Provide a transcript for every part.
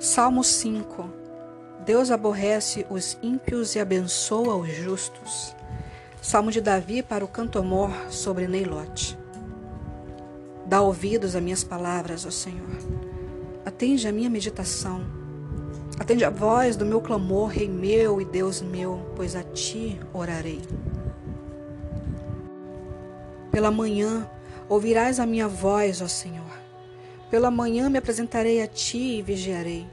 Salmo 5. Deus aborrece os ímpios e abençoa os justos. Salmo de Davi para o cantomor sobre Neilote. Dá ouvidos a minhas palavras, ó Senhor. Atende a minha meditação. Atende a voz do meu clamor, Rei meu e Deus meu, pois a ti orarei. Pela manhã ouvirás a minha voz, ó Senhor. Pela manhã me apresentarei a ti e vigiarei,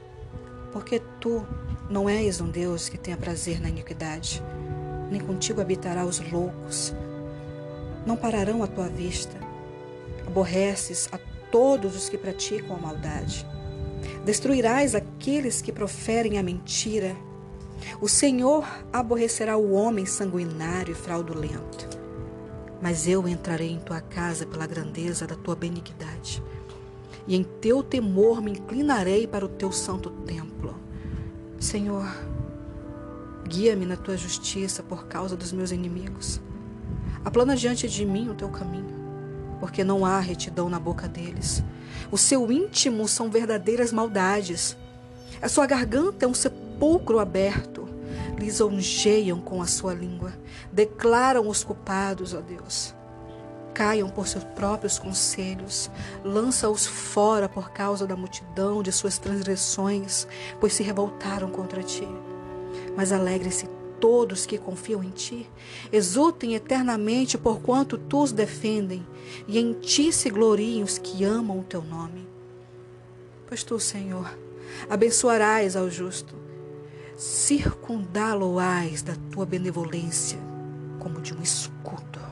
porque tu não és um Deus que tenha prazer na iniquidade nem contigo habitará os loucos. Não pararão à tua vista. Aborreces a todos os que praticam a maldade. Destruirás aqueles que proferem a mentira. O Senhor aborrecerá o homem sanguinário e fraudulento. Mas eu entrarei em tua casa pela grandeza da tua benignidade, e em teu temor me inclinarei para o teu santo templo. Senhor, Guia-me na tua justiça por causa dos meus inimigos. Aplana diante de mim o teu caminho, porque não há retidão na boca deles. O seu íntimo são verdadeiras maldades. A sua garganta é um sepulcro aberto. Lisonjeiam com a sua língua. Declaram os culpados, ó Deus. Caiam por seus próprios conselhos. Lança-os fora por causa da multidão de suas transgressões, pois se revoltaram contra ti. Mas alegre-se todos que confiam em ti. Exultem eternamente porquanto tu os defendem, e em ti se gloriem os que amam o teu nome. Pois tu, Senhor, abençoarás ao justo, circundá-lo-ás da tua benevolência como de um escudo